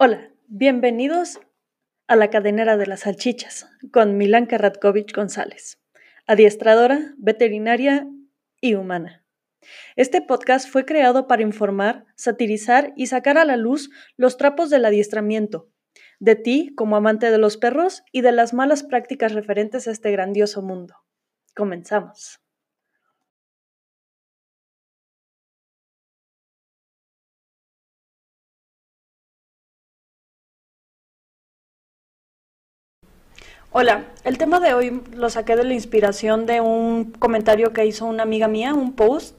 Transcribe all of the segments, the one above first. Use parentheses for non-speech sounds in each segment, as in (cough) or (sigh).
Hola, bienvenidos a la cadenera de las salchichas con Milanka Radkovich González, adiestradora, veterinaria y humana. Este podcast fue creado para informar, satirizar y sacar a la luz los trapos del adiestramiento, de ti como amante de los perros y de las malas prácticas referentes a este grandioso mundo. Comenzamos. Hola, el tema de hoy lo saqué de la inspiración de un comentario que hizo una amiga mía, un post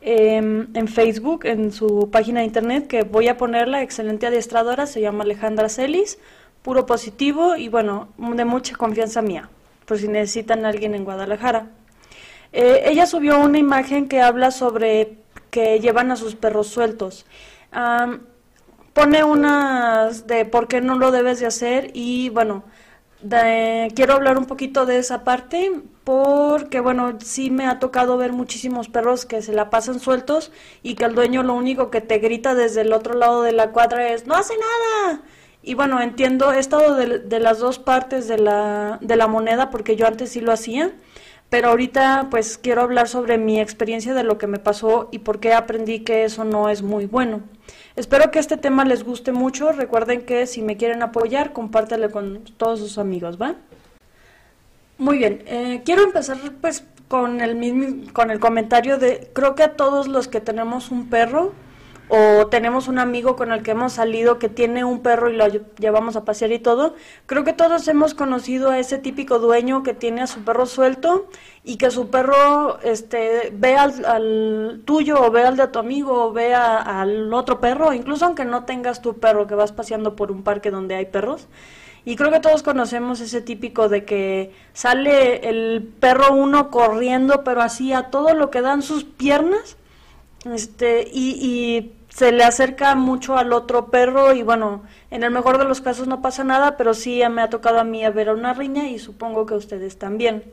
em, en Facebook, en su página de internet, que voy a ponerla, excelente adiestradora, se llama Alejandra Celis, puro positivo y bueno, de mucha confianza mía, por si necesitan alguien en Guadalajara. Eh, ella subió una imagen que habla sobre que llevan a sus perros sueltos. pone unas de por qué no lo debes de hacer y bueno, quiero hablar un poquito de esa parte porque, bueno, sí me ha tocado ver muchísimos perros que se la pasan sueltos y que el dueño lo único que te grita desde el otro lado de la cuadra es, no hace nada. Y bueno, entiendo, he estado de, de las dos partes de la, de la moneda porque yo antes sí lo hacía pero ahorita pues quiero hablar sobre mi experiencia de lo que me pasó y por qué aprendí que eso no es muy bueno. Espero que este tema les guste mucho. Recuerden que si me quieren apoyar, compártelo con todos sus amigos, ¿va? Muy bien, eh, quiero empezar pues con el mismo, con el comentario de creo que a todos los que tenemos un perro o tenemos un amigo con el que hemos salido que tiene un perro y lo llevamos a pasear y todo, creo que todos hemos conocido a ese típico dueño que tiene a su perro suelto y que su perro este, ve al, tuyo o ve al de tu amigo o ve al otro perro, incluso aunque no tengas tu perro que vas paseando por un parque donde hay perros. Y creo que todos conocemos ese típico de que sale el perro uno corriendo, pero así a todo lo que dan sus piernas este, y, se le acerca mucho al otro perro y bueno, en el mejor de los casos no pasa nada, pero sí me ha tocado a mí a ver a una riña y supongo que a ustedes también.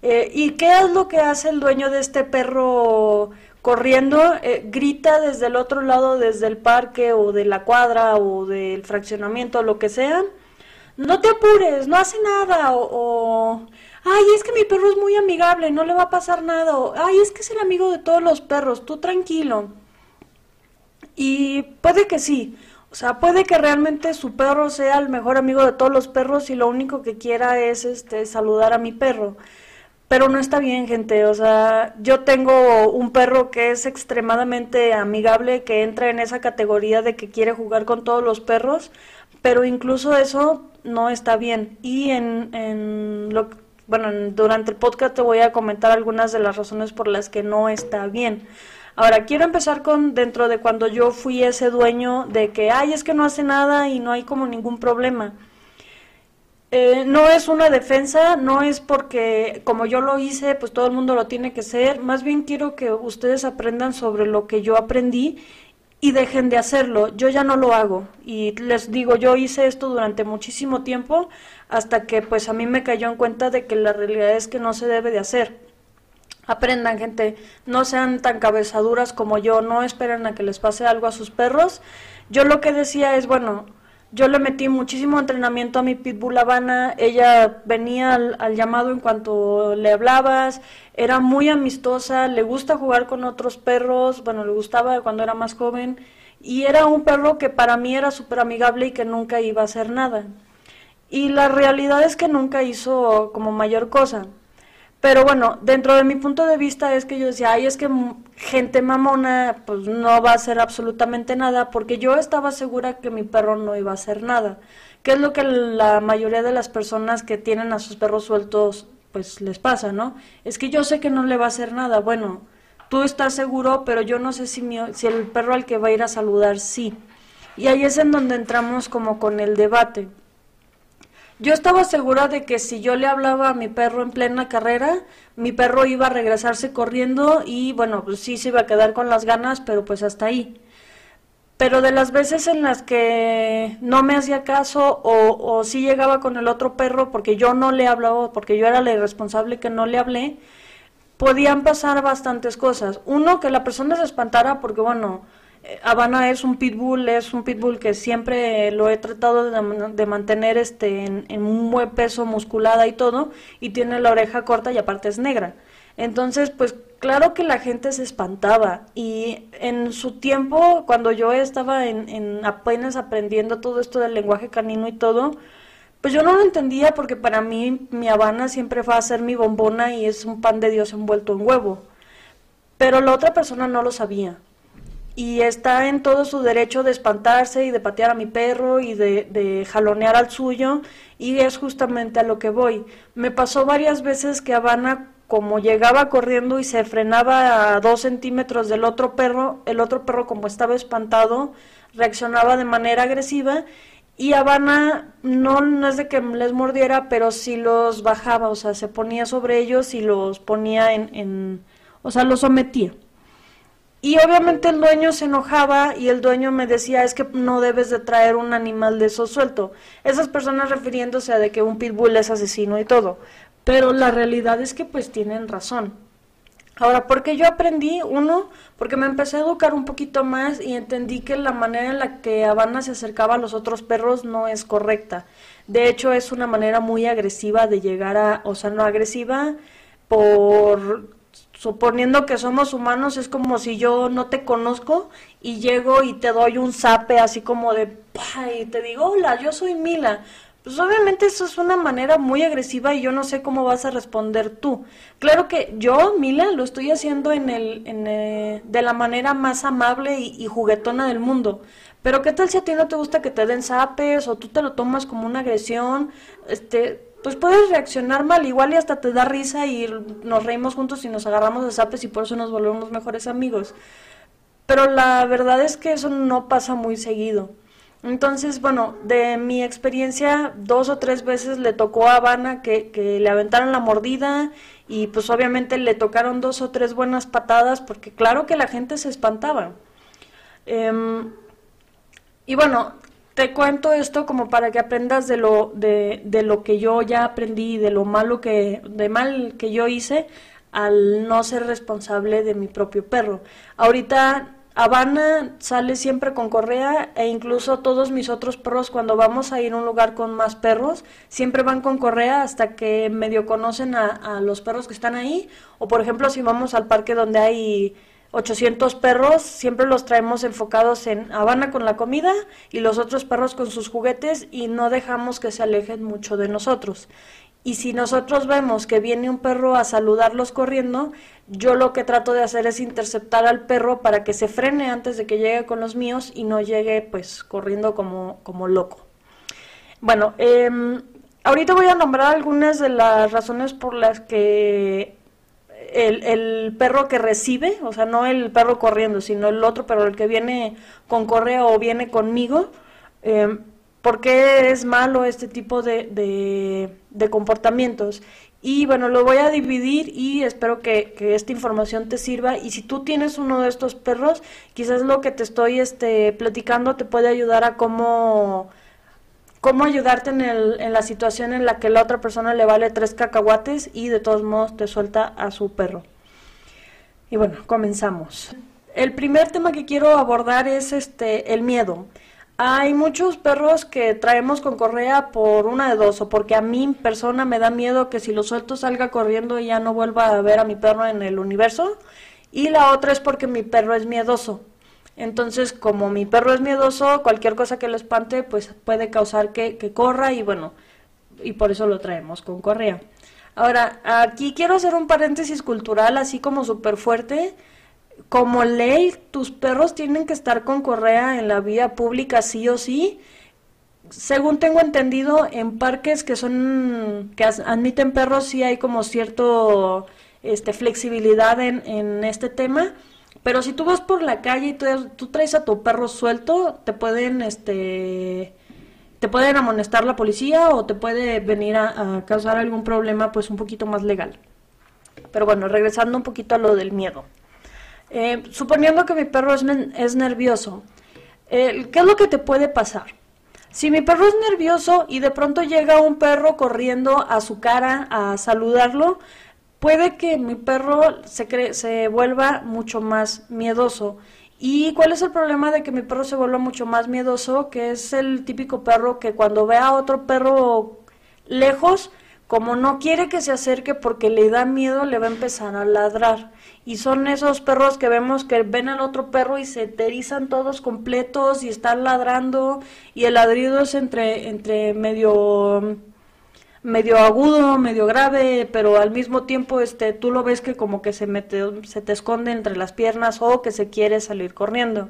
Eh, ¿Y qué es lo que hace el dueño de este perro corriendo? Eh, grita desde el otro lado, desde el parque o de la cuadra o del fraccionamiento, lo que sea. No te apures, no hace nada. o ay, es que mi perro es muy amigable, no le va a pasar nada, ay, es que es el amigo de todos los perros, tú tranquilo. Y puede que sí, o sea, puede que realmente su perro sea el mejor amigo de todos los perros y lo único que quiera es este saludar a mi perro. Pero no está bien, gente. O sea, yo tengo un perro que es extremadamente amigable, que entra en esa categoría de que quiere jugar con todos los perros, pero incluso eso no está bien. Y en, en lo, bueno, durante el podcast te voy a comentar algunas de las razones por las que no está bien. Ahora, quiero empezar con dentro de cuando yo fui ese dueño de que, ay, es que no hace nada y no hay como ningún problema. Eh, no es una defensa, no es porque como yo lo hice, pues todo el mundo lo tiene que ser. Más bien quiero que ustedes aprendan sobre lo que yo aprendí y dejen de hacerlo. Yo ya no lo hago y les digo, yo hice esto durante muchísimo tiempo hasta que pues a mí me cayó en cuenta de que la realidad es que no se debe de hacer. Aprendan gente, no sean tan cabezaduras como yo, no esperen a que les pase algo a sus perros. Yo lo que decía es, bueno, yo le metí muchísimo entrenamiento a mi pitbull Habana, ella venía al, llamado en cuanto le hablabas, era muy amistosa, le gusta jugar con otros perros, bueno, le gustaba cuando era más joven, y era un perro que para mí era súper amigable y que nunca iba a hacer nada. Y la realidad es que nunca hizo como mayor cosa. Pero bueno, dentro de mi punto de vista es que yo decía, ay, es que gente mamona pues no va a hacer absolutamente nada porque yo estaba segura que mi perro no iba a hacer nada. ¿Qué es lo que la mayoría de las personas que tienen a sus perros sueltos pues les pasa, ¿no? Es que yo sé que no le va a hacer nada. Bueno, tú estás seguro, pero yo no sé si, si el perro al que va a ir a saludar sí. Y ahí es en donde entramos como con el debate. Yo estaba segura de que si yo le hablaba a mi perro en plena carrera, mi perro iba a regresarse corriendo y bueno, pues sí se iba a quedar con las ganas, pero pues hasta ahí. Pero de las veces en las que no me hacía caso o, o sí llegaba con el otro perro porque yo no le hablaba, porque yo era la irresponsable que no le hablé, podían pasar bastantes cosas. Uno, que la persona se espantara porque bueno, Habana es un pitbull, es un pitbull que siempre lo he tratado de, mantener este en, un buen peso, musculada y todo, y tiene la oreja corta y aparte es negra. Entonces, pues claro que la gente se espantaba y en su tiempo, cuando yo estaba en, en apenas aprendiendo todo esto del lenguaje canino y todo, pues yo no lo entendía porque para mí mi Habana siempre fue a ser mi bombona y es un pan de Dios envuelto en huevo. Pero la otra persona no lo sabía. Y está en todo su derecho de espantarse y de patear a mi perro y de, jalonear al suyo. Y es justamente a lo que voy. Me pasó varias veces que Habana, como llegaba corriendo y se frenaba a dos centímetros del otro perro, el otro perro como estaba espantado, reaccionaba de manera agresiva y Habana no, no es de que les mordiera, pero sí los bajaba, o sea, se ponía sobre ellos y los ponía en, en, o sea, los sometía. Y obviamente el dueño se enojaba y el dueño me decía, es que no debes de traer un animal de eso suelto. Esas personas refiriéndose a de que un pitbull es asesino y todo. Pero la realidad es que pues tienen razón. Ahora, porque yo aprendí, uno, porque me empecé a educar un poquito más y entendí que la manera en la que Habana se acercaba a los otros perros no es correcta. De hecho, es una manera muy agresiva de llegar a, o sea, no agresiva por suponiendo que somos humanos, es como si yo no te conozco y llego y te doy un zape así como de, y te digo, hola, yo soy Mila. Pues obviamente eso es una manera muy agresiva y yo no sé cómo vas a responder tú. Claro que yo, Mila, lo estoy haciendo en el, en, eh, de la manera más amable y, juguetona del mundo. Pero ¿qué tal si a ti no te gusta que te den zapes o tú te lo tomas como una agresión? Este, pues puedes reaccionar mal, igual y hasta te da risa y nos reímos juntos y nos agarramos de zapes y por eso nos volvemos mejores amigos. Pero la verdad es que eso no pasa muy seguido. Entonces, bueno, de mi experiencia, dos o tres veces le tocó a Habana que, le aventaron la mordida y pues obviamente le tocaron dos o tres buenas patadas porque claro que la gente se espantaba. Em, y bueno, te cuento esto como para que aprendas de lo, de, de lo que yo ya aprendí, de lo malo que, de mal que yo hice al no ser responsable de mi propio perro. Ahorita Habana sale siempre con correa e incluso todos mis otros perros cuando vamos a ir a un lugar con más perros siempre van con correa hasta que medio conocen a, los perros que están ahí o por ejemplo si vamos al parque donde hay 800 perros siempre los traemos enfocados en Habana con la comida y los otros perros con sus juguetes y no dejamos que se alejen mucho de nosotros. Y si nosotros vemos que viene un perro a saludarlos corriendo, yo lo que trato de hacer es interceptar al perro para que se frene antes de que llegue con los míos y no llegue pues corriendo como, como loco. Bueno, eh, ahorita voy a nombrar algunas de las razones por las que el, el, perro que recibe, o sea, no el perro corriendo, sino el otro, pero el que viene con correa o viene conmigo, eh, por qué es malo este tipo de, de, comportamientos. Y bueno, lo voy a dividir y espero que, esta información te sirva. Y si tú tienes uno de estos perros, quizás lo que te estoy este, platicando te puede ayudar a cómo, cómo ayudarte en, el, en la situación en la que la otra persona le vale tres cacahuates y de todos modos te suelta a su perro. Y bueno, comenzamos. El primer tema que quiero abordar es este el miedo. Hay muchos perros que traemos con correa por una de dos, o porque a mí persona me da miedo que si lo suelto salga corriendo y ya no vuelva a ver a mi perro en el universo, y la otra es porque mi perro es miedoso. Entonces, como mi perro es miedoso, cualquier cosa que lo espante, pues puede causar que, que corra y bueno, y por eso lo traemos con correa. Ahora, aquí quiero hacer un paréntesis cultural así como súper fuerte como ley, tus perros tienen que estar con correa en la vía pública sí o sí. Según tengo entendido, en parques que son que admiten perros sí hay como cierto este flexibilidad en, en este tema, pero si tú vas por la calle y tú, traes a tu perro suelto, te pueden este te pueden amonestar la policía o te puede venir a, causar algún problema pues un poquito más legal. Pero bueno, regresando un poquito a lo del miedo. Eh, suponiendo que mi perro es, nervioso, eh, ¿qué es lo que te puede pasar? Si mi perro es nervioso y de pronto llega un perro corriendo a su cara a saludarlo, puede que mi perro se, se vuelva mucho más miedoso ¿Y cuál es el problema de que mi perro se vuelva mucho más miedoso? Que es el típico perro que cuando ve a otro perro lejos, como no quiere que se acerque porque le da miedo, le va a empezar a ladrar. Y son esos perros que vemos que ven al otro perro y se erizan todos completos y están ladrando y el ladrido es entre, entre medio medio agudo, medio grave, pero al mismo tiempo este tú lo ves que como que se mete se te esconde entre las piernas o que se quiere salir corriendo.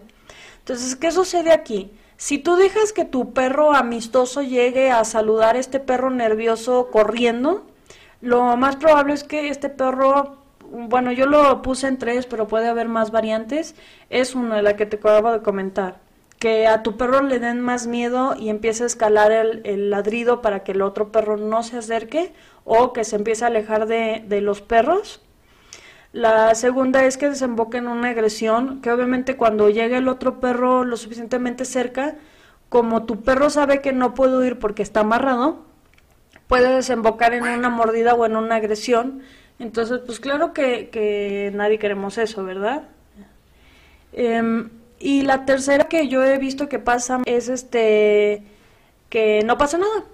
Entonces, ¿qué sucede aquí? Si tú dejas que tu perro amistoso llegue a saludar a este perro nervioso corriendo, lo más probable es que este perro, bueno, yo lo puse en tres, pero puede haber más variantes, es una de la que te acabo de comentar. Que a tu perro le den más miedo y empiece a escalar el, ladrido para que el otro perro no se acerque o que se empiece a alejar de, los perros la segunda es que desemboque en una agresión, que obviamente cuando llegue el otro perro lo suficientemente cerca, como tu perro sabe que no puede huir porque está amarrado, puede desembocar en una mordida o en una agresión. Entonces, pues claro que, nadie queremos eso, ¿verdad? Em, y la tercera que yo he visto que pasa es este que no pasa nada,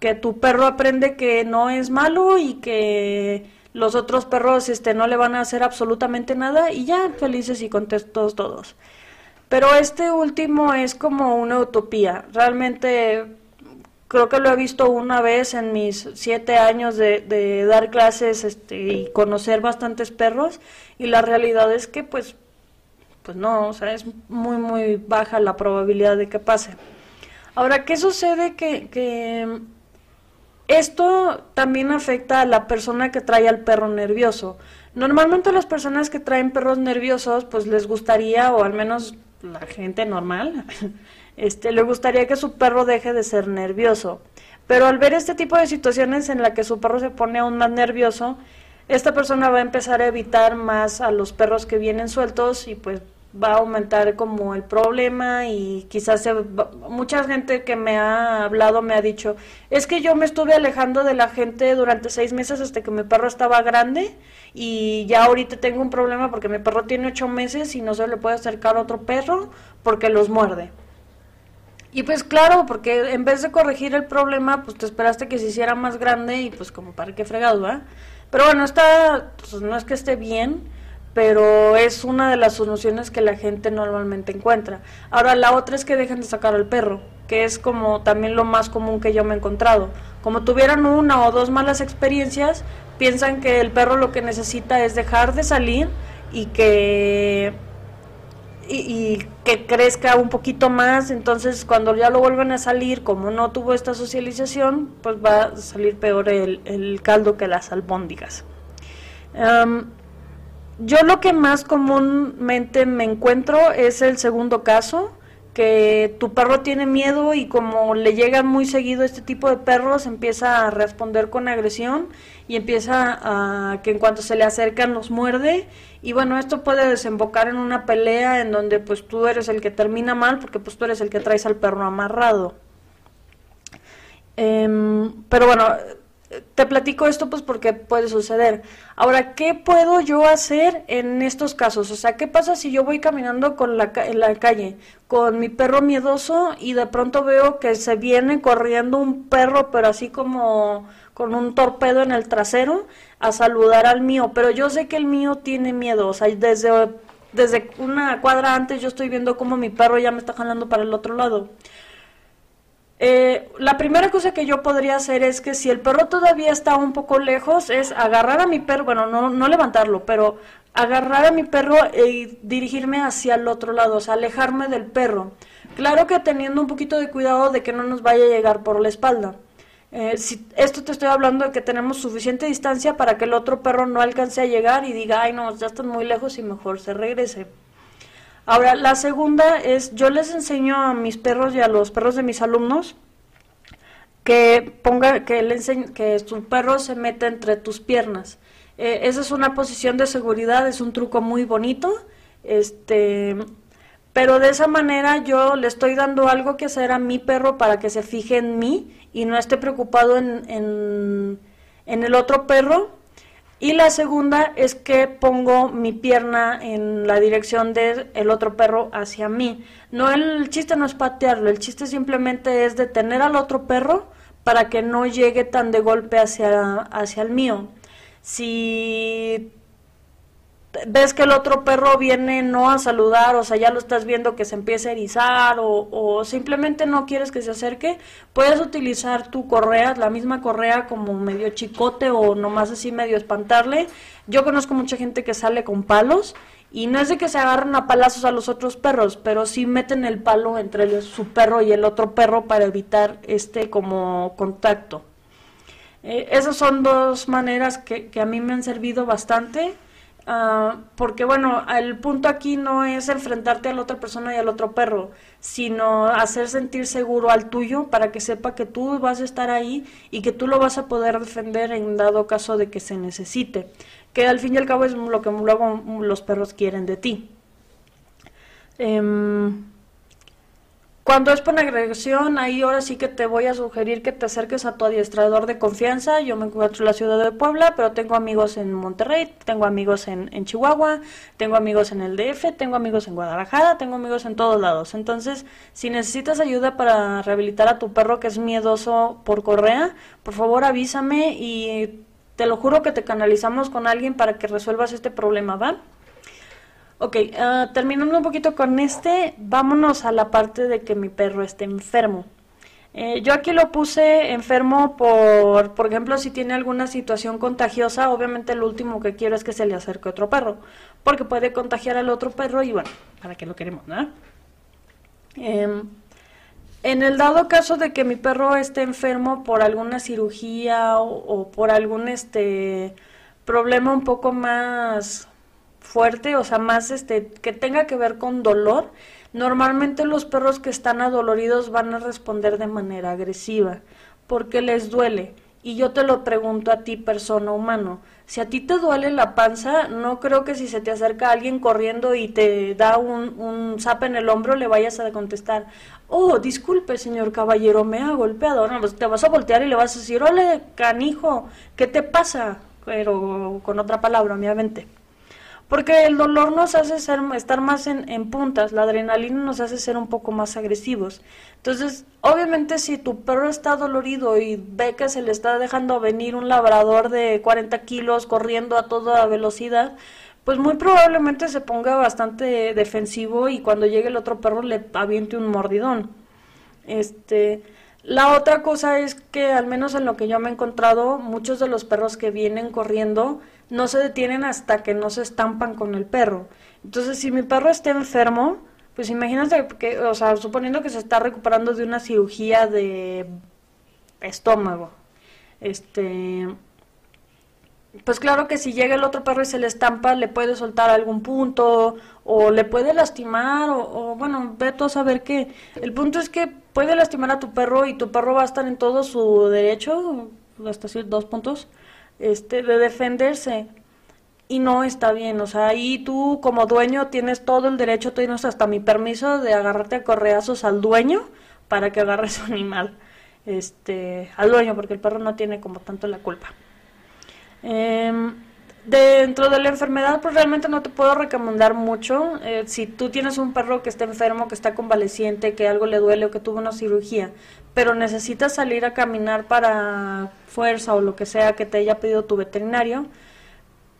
que tu perro aprende que no es malo y que los otros perros este, no le van a hacer absolutamente nada y ya felices y contentos todos. Pero este último es como una utopía. Realmente creo que lo he visto una vez en mis siete años de, dar clases este, y conocer bastantes perros y la realidad es que pues, pues no, o sea, es muy muy baja la probabilidad de que pase. Ahora, ¿qué sucede que, que esto también afecta a la persona que trae al perro nervioso. Normalmente las personas que traen perros nerviosos, pues les gustaría, o al menos la gente normal, (laughs) este, le gustaría que su perro deje de ser nervioso. Pero al ver este tipo de situaciones en la que su perro se pone aún más nervioso, esta persona va a empezar a evitar más a los perros que vienen sueltos y pues va a aumentar como el problema y quizás se mucha gente que me ha hablado me ha dicho es que yo me estuve alejando de la gente durante seis meses hasta que mi perro estaba grande y ya ahorita tengo un problema porque mi perro tiene ocho meses y no se le puede acercar a otro perro porque los muerde y pues claro porque en vez de corregir el problema pues te esperaste que se hiciera más grande y pues como para qué fregado ¿eh? pero bueno está pues no es que esté bien pero es una de las soluciones que la gente normalmente encuentra. Ahora, la otra es que dejen de sacar al perro, que es como también lo más común que yo me he encontrado. Como tuvieran una o dos malas experiencias, piensan que el perro lo que necesita es dejar de salir y que y, que crezca un poquito más, entonces cuando ya lo vuelvan a salir, como no tuvo esta socialización, pues va a salir peor el, caldo que las albóndigas. Yo lo que más comúnmente me encuentro es el segundo caso, que tu perro tiene miedo y como le llegan muy seguido este tipo de perros, empieza a responder con agresión y empieza a que en cuanto se le acercan los muerde y bueno, esto puede desembocar en una pelea en donde pues tú eres el que termina mal porque pues tú eres el que traes al perro amarrado. Em, pero bueno, te platico esto pues porque puede suceder. Ahora, ¿qué puedo yo hacer en estos casos? O sea, ¿qué pasa si yo voy caminando con la, en la calle con mi perro miedoso y de pronto veo que se viene corriendo un perro, pero así como con un torpedo en el trasero a saludar al mío, pero yo sé que el mío tiene miedo, o sea, desde, desde una cuadra antes yo estoy viendo como mi perro ya me está jalando para el otro lado. Eh, la primera cosa que yo podría hacer es que si el perro todavía está un poco lejos, es agarrar a mi perro, bueno, no, no levantarlo, pero agarrar a mi perro y dirigirme hacia el otro lado, o sea, alejarme del perro. Claro que teniendo un poquito de cuidado de que no nos vaya a llegar por la espalda. Eh, si, esto te estoy hablando de que tenemos suficiente distancia para que el otro perro no alcance a llegar y diga, ay no, ya están muy lejos y mejor se regrese. Ahora, la segunda es, yo les enseño a mis perros y a los perros de mis alumnos que ponga, que le que su perro se meta entre tus piernas. Eh, esa es una posición de seguridad, es un truco muy bonito, este, pero de esa manera yo le estoy dando algo que hacer a mi perro para que se fije en mí y no esté preocupado en, en el otro perro Y la segunda es que pongo mi pierna en la dirección del el otro perro hacia mí. No, el chiste no es patearlo, el chiste simplemente es detener al otro perro para que no llegue tan de golpe hacia, hacia el mío. Si ves que el otro perro viene no a saludar, o sea, ya lo estás viendo que se empieza a erizar o, simplemente no quieres que se acerque, puedes utilizar tu correa, la misma correa como medio chicote o nomás así medio espantarle. Yo conozco mucha gente que sale con palos y no es de que se agarren a palazos a los otros perros, pero sí meten el palo entre su perro y el otro perro para evitar este como contacto. Eh, esas son dos maneras que a mí me han servido bastante. Ah, porque bueno, el punto aquí no es enfrentarte a la otra persona y al otro perro, sino hacer sentir seguro al tuyo para que sepa que tú vas a estar ahí y que tú lo vas a poder defender en dado caso de que se necesite, que al fin y al cabo es lo que luego los perros quieren de ti. Em, cuando es por agresión, ahí ahora sí que te voy a sugerir que te acerques a tu adiestrador de confianza. Yo me encuentro en la ciudad de Puebla, pero tengo amigos en Monterrey, tengo amigos en, en, Chihuahua, tengo amigos en el DF, tengo amigos en Guadalajara, tengo amigos en todos lados. Entonces, si necesitas ayuda para rehabilitar a tu perro que es miedoso por correa, por favor avísame y te lo juro que te canalizamos con alguien para que resuelvas este problema, ¿va? Ok, uh, terminando un poquito con este, vámonos a la parte de que mi perro esté enfermo. Eh, yo aquí lo puse enfermo por, por ejemplo, si tiene alguna situación contagiosa, obviamente lo último que quiero es que se le acerque otro perro, porque puede contagiar al otro perro y bueno, ¿para qué lo queremos, no? Em, en el dado caso de que mi perro esté enfermo por alguna cirugía o, o por algún este problema un poco más fuerte, o sea, más este, que tenga que ver con dolor, normalmente los perros que están adoloridos van a responder de manera agresiva, porque les duele. Y yo te lo pregunto a ti, persona humano, si a ti te duele la panza, no creo que si se te acerca alguien corriendo y te da un, un zap en el hombro, le vayas a contestar, oh, disculpe, señor caballero, me ha golpeado. No, pues te vas a voltear y le vas a decir, ole, canijo, ¿qué te pasa? Pero con otra palabra, obviamente. Porque el dolor nos hace ser, estar más en, en, puntas, la adrenalina nos hace ser un poco más agresivos. Entonces, obviamente si tu perro está dolorido y ve que se le está dejando venir un labrador de 40 kilos corriendo a toda velocidad, pues muy probablemente se ponga bastante defensivo y cuando llegue el otro perro le aviente un mordidón. Este, la otra cosa es que al menos en lo que yo me he encontrado, muchos de los perros que vienen corriendo no se detienen hasta que no se estampan con el perro. Entonces, si mi perro está enfermo, pues imagínate que, o sea, suponiendo que se está recuperando de una cirugía de estómago, este, pues claro que si llega el otro perro y se le estampa, le puede soltar algún punto o le puede lastimar o, bueno, ve tú a saber qué. El punto es que puede lastimar a tu perro y tu perro va a estar en todo su derecho, hasta decir dos puntos, este, de defenderse. Y no está bien, o sea, ahí tú como dueño tienes todo el derecho, tienes hasta mi permiso de agarrarte a correazos al dueño para que agarre su (laughs) animal, este, al dueño, porque el perro no tiene como tanto la culpa. Eh, dentro de la enfermedad, pues realmente no te puedo recomendar mucho. Eh, si tú tienes un perro que está enfermo, que está convaleciente, que algo le duele o que tuvo una cirugía, pero necesitas salir a caminar para fuerza o lo que sea que te haya pedido tu veterinario,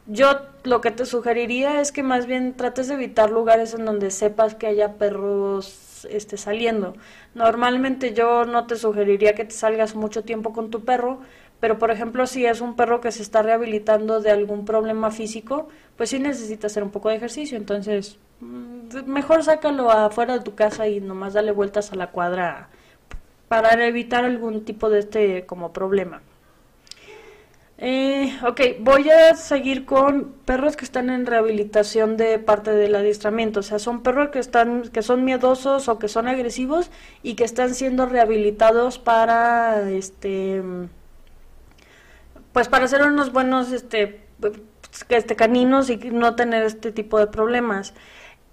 yo lo que te sugeriría es que más bien trates de evitar lugares en donde sepas que haya perros este, saliendo. Normalmente yo no te sugeriría que te salgas mucho tiempo con tu perro, pero, por ejemplo, si es un perro que se está rehabilitando de algún problema físico, pues sí necesita hacer un poco de ejercicio. Entonces, mm, mejor sácalo afuera de tu casa y nomás dale vueltas a la cuadra para evitar algún tipo de este como problema. Eh, ok, voy a seguir con perros que están en rehabilitación de parte del adiestramiento. O sea, son perros que están, que son miedosos o que son agresivos y que están siendo rehabilitados para este pues para ser unos buenos este, este caninos y no tener este tipo de problemas.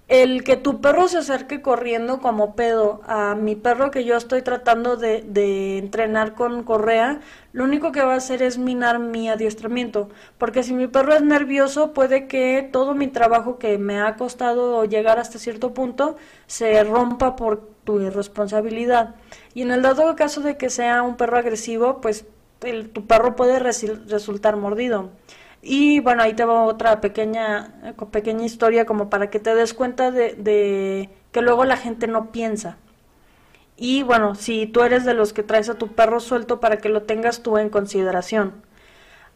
el que tu perro se acerque corriendo como pedo a mi perro que yo estoy tratando de, de, entrenar con correa, lo único que va a hacer es minar mi adiestramiento. Porque si mi perro es nervioso, puede que todo mi trabajo que me ha costado llegar hasta cierto punto se rompa por tu irresponsabilidad. Y en el dado caso de que sea un perro agresivo, pues el, tu perro puede resultar mordido. Y bueno, ahí te va otra pequeña, pequeña historia como para que te des cuenta de, que luego la gente no piensa. Y bueno, si tú eres de los que traes a tu perro suelto para que lo tengas tú en consideración.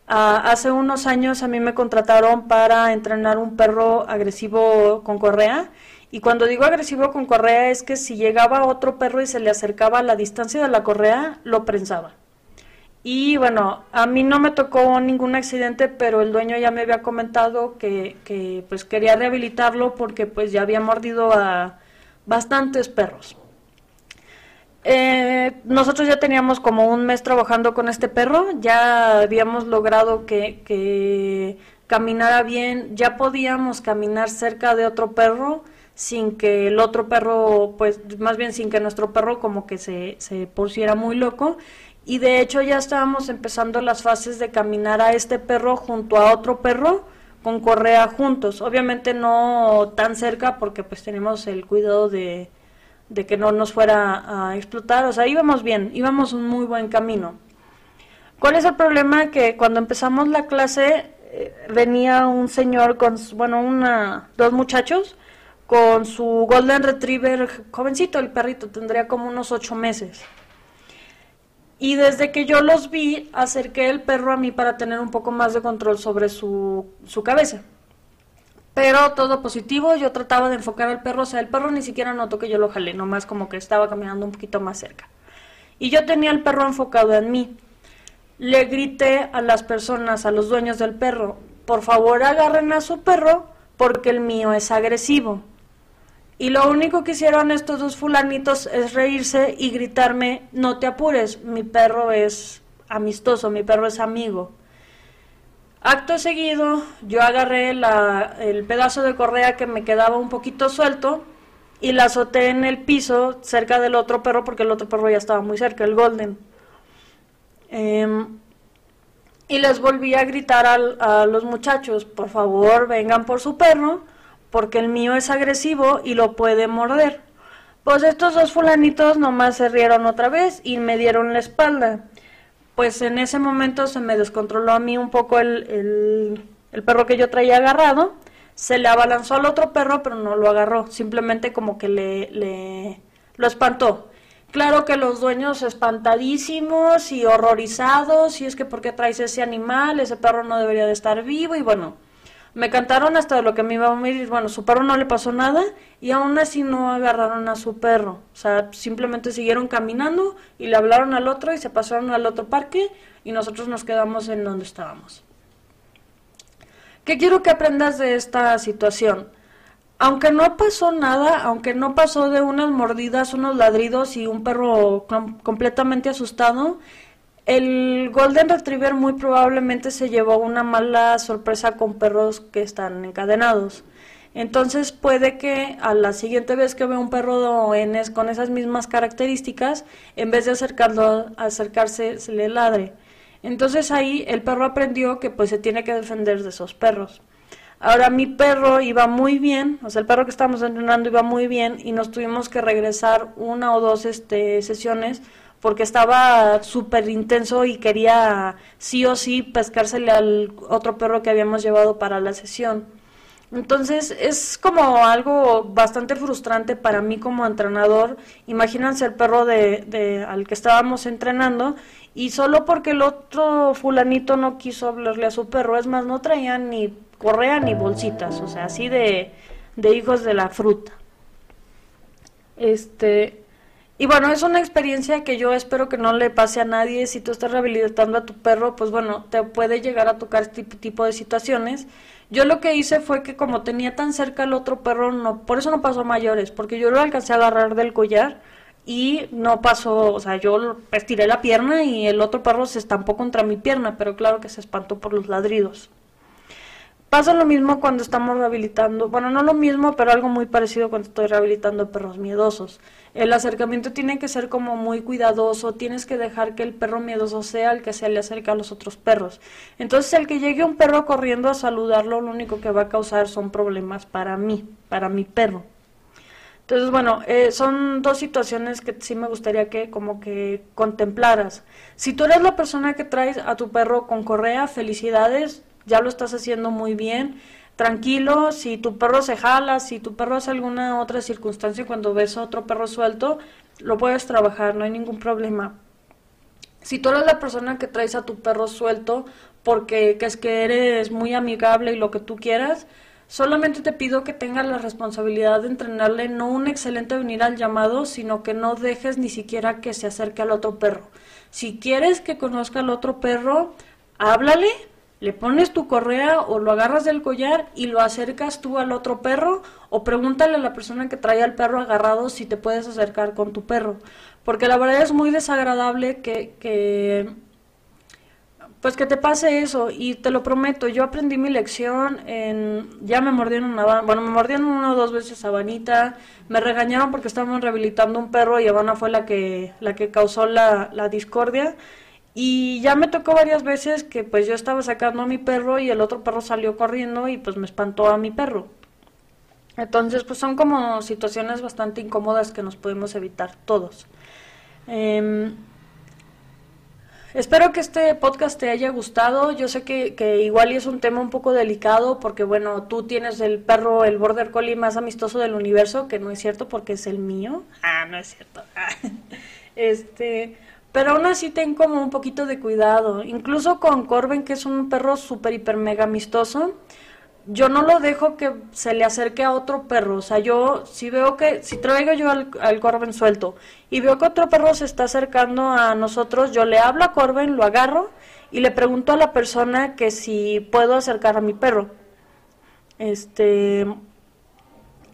Ah, hace unos años a mí me contrataron para entrenar un perro agresivo con correa. Y cuando digo agresivo con correa es que si llegaba otro perro y se le acercaba a la distancia de la correa, lo prensaba. Y bueno, a mí no me tocó ningún accidente, pero el dueño ya me había comentado que, que pues quería rehabilitarlo porque pues ya había mordido a bastantes perros. Eh, nosotros ya teníamos como un mes trabajando con este perro, ya habíamos logrado que, que caminara bien, ya podíamos caminar cerca de otro perro sin que el otro perro, pues más bien sin que nuestro perro como que se, se pusiera muy loco y de hecho ya estábamos empezando las fases de caminar a este perro junto a otro perro con correa juntos. Obviamente no tan cerca porque pues tenemos el cuidado de, de que no nos fuera a explotar. O sea, íbamos bien, íbamos un muy buen camino. ¿Cuál es el problema? Que cuando empezamos la clase eh, venía un señor con, bueno, una, dos muchachos con su Golden Retriever jovencito, el perrito, tendría como unos ocho meses. Y desde que yo los vi, acerqué el perro a mí para tener un poco más de control sobre su, su cabeza. Pero todo positivo, yo trataba de enfocar al perro, o sea, el perro ni siquiera notó que yo lo jalé, nomás como que estaba caminando un poquito más cerca. Y yo tenía el perro enfocado en mí. Le grité a las personas, a los dueños del perro, por favor agarren a su perro porque el mío es agresivo. Y lo único que hicieron estos dos fulanitos es reírse y gritarme, no te apures, mi perro es amistoso, mi perro es amigo. Acto seguido, yo agarré la, el pedazo de correa que me quedaba un poquito suelto y la azoté en el piso cerca del otro perro porque el otro perro ya estaba muy cerca, el golden. Em, y les volví a gritar a los muchachos, por favor, vengan por su perro porque el mío es agresivo y lo puede morder. Pues estos dos fulanitos nomás se rieron otra vez y me dieron la espalda. Pues en ese momento se me descontroló a mí un poco el, el, perro que yo traía agarrado. Se le abalanzó al otro perro, pero no lo agarró. Simplemente como que le, le lo espantó. Claro que los dueños espantadísimos y horrorizados, y es que ¿por qué traes ese animal? Ese perro no debería de estar vivo, y bueno, me cantaron hasta lo que me iba a morir. Bueno, su perro no le pasó nada y aún así no agarraron a su perro. O sea, simplemente siguieron caminando y le hablaron al otro y se pasaron al otro parque y nosotros nos quedamos en donde estábamos. ¿Qué quiero que aprendas de esta situación? Aunque no pasó nada, aunque no pasó de unas mordidas, unos ladridos y un perro completamente asustado, el Golden Retriever muy probablemente se llevó una mala sorpresa con perros que están encadenados. Entonces puede que a la siguiente vez que vea un perro es, con esas mismas características, en vez de acercarlo, acercarse, se le ladre. Entonces ahí el perro aprendió que pues se tiene que defender de esos perros. Ahora mi perro iba muy bien, o sea, el perro que estábamos entrenando iba muy bien y nos tuvimos que regresar una o dos este, sesiones porque estaba súper intenso y quería sí o sí pescársele al otro perro que habíamos llevado para la sesión. Entonces es como algo bastante frustrante para mí como entrenador. Imagínense el perro de, al que estábamos entrenando y solo porque el otro fulanito no quiso hablarle a su perro, es más, no traían ni correa ni bolsitas, o sea, así de, de hijos de la fruta. Este, y bueno, es una experiencia que yo espero que no le pase a nadie. Si tú estás rehabilitando a tu perro, pues bueno, te puede llegar a tocar este tipo de situaciones. Yo lo que hice fue que como tenía tan cerca el otro perro, no, por eso no pasó a mayores, porque yo lo alcancé a agarrar del collar y no pasó, o sea, yo estiré la pierna y el otro perro se estampó contra mi pierna, pero claro que se espantó por los ladridos. Pasa lo mismo cuando estamos rehabilitando, bueno, no lo mismo, pero algo muy parecido cuando estoy rehabilitando perros miedosos. El acercamiento tiene que ser como muy cuidadoso, tienes que dejar que el perro miedoso sea el que se le acerque a los otros perros. Entonces, el que llegue un perro corriendo a saludarlo, lo único que va a causar son problemas para mí, para mi perro. Entonces, bueno, eh, son dos situaciones que sí me gustaría que como que contemplaras. Si tú eres la persona que traes a tu perro con correa, felicidades, ya lo estás haciendo muy bien. Tranquilo, si tu perro se jala, si tu perro hace alguna otra circunstancia cuando ves a otro perro suelto, lo puedes trabajar, no hay ningún problema. Si tú eres la persona que traes a tu perro suelto porque que es que eres muy amigable y lo que tú quieras, Solamente te pido que tengas la responsabilidad de entrenarle no un excelente venir al llamado, sino que no dejes ni siquiera que se acerque al otro perro. Si quieres que conozca al otro perro, háblale, le pones tu correa o lo agarras del collar y lo acercas tú al otro perro o pregúntale a la persona que trae al perro agarrado si te puedes acercar con tu perro. Porque la verdad es muy desagradable que, que pues que te pase eso. Y te lo prometo, yo aprendí mi lección, en, ya me mordieron una, bueno, me mordieron una o dos veces Sabanita, me regañaron porque estábamos rehabilitando un perro y Habana fue la que, la que causó la, la discordia y ya me tocó varias veces que pues yo estaba sacando a mi perro y el otro perro salió corriendo y pues me espantó a mi perro. Entonces pues son como situaciones bastante incómodas que nos podemos evitar todos. Eh, Espero que este podcast te haya gustado. Yo sé que, que igual es un tema un poco delicado porque, bueno, tú tienes el perro, el border collie más amistoso del universo, que no es cierto porque es el mío. Ah, no es cierto. (laughs) este, pero aún así ten como un poquito de cuidado. Incluso con Corben, que es un perro súper, hiper, mega amistoso yo no lo dejo que se le acerque a otro perro. O sea, yo si veo que, si traigo yo al, al Corben suelto y veo que otro perro se está acercando a nosotros, yo le hablo a Corben, lo agarro y le pregunto a la persona que si puedo acercar a mi perro. Este.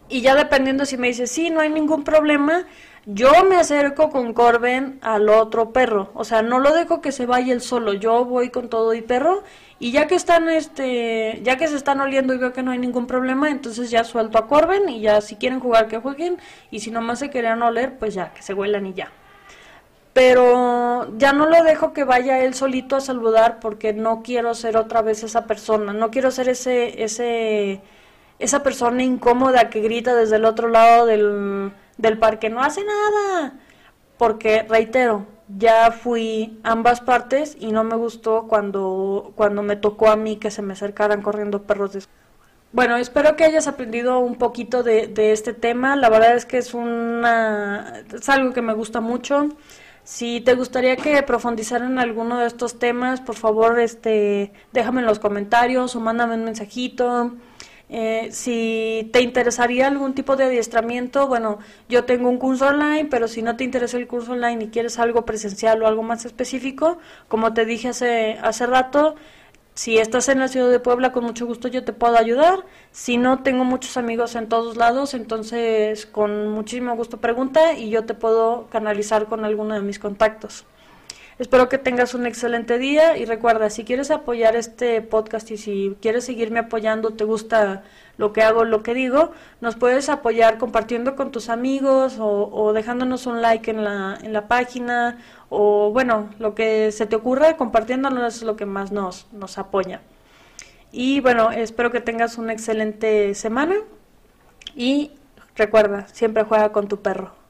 Y ya dependiendo si me dice sí, no hay ningún problema, yo me acerco con Corben al otro perro. O sea, no lo dejo que se vaya él solo. Yo voy con todo y perro y ya que están, este, ya que se están oliendo y veo que no hay ningún problema, entonces ya suelto a Corben y ya si quieren jugar que jueguen y si nomás se querían oler, pues ya, que se huelan y ya. Pero ya no lo dejo que vaya él solito a saludar porque no quiero ser otra vez esa persona, no quiero ser ese, ese, esa persona incómoda que grita desde el otro lado del, del parque, no hace nada. Porque, reitero, ya fui ambas partes y no me gustó cuando, cuando me tocó a mí que se me acercaran corriendo perros de... Bueno, espero que hayas aprendido un poquito de, de este tema. La verdad es que es, una, es algo que me gusta mucho. Si te gustaría que profundizara en alguno de estos temas, por favor, este, déjame en los comentarios o mándame un mensajito. Eh, si te interesaría algún tipo de adiestramiento, bueno, yo tengo un curso online, pero si no te interesa el curso online y quieres algo presencial o algo más específico, como te dije hace, hace rato, si estás en la ciudad de Puebla, con mucho gusto yo te puedo ayudar. Si no, tengo muchos amigos en todos lados, entonces con muchísimo gusto pregunta y yo te puedo canalizar con alguno de mis contactos. Espero que tengas un excelente día y recuerda, si quieres apoyar este podcast y si quieres seguirme apoyando, te gusta lo que hago, lo que digo, nos puedes apoyar compartiendo con tus amigos o, dejándonos un like en la, en la página o bueno, lo que se te ocurra, compartiéndonos es lo que más nos, nos apoya. Y bueno, espero que tengas una excelente semana y recuerda, siempre juega con tu perro.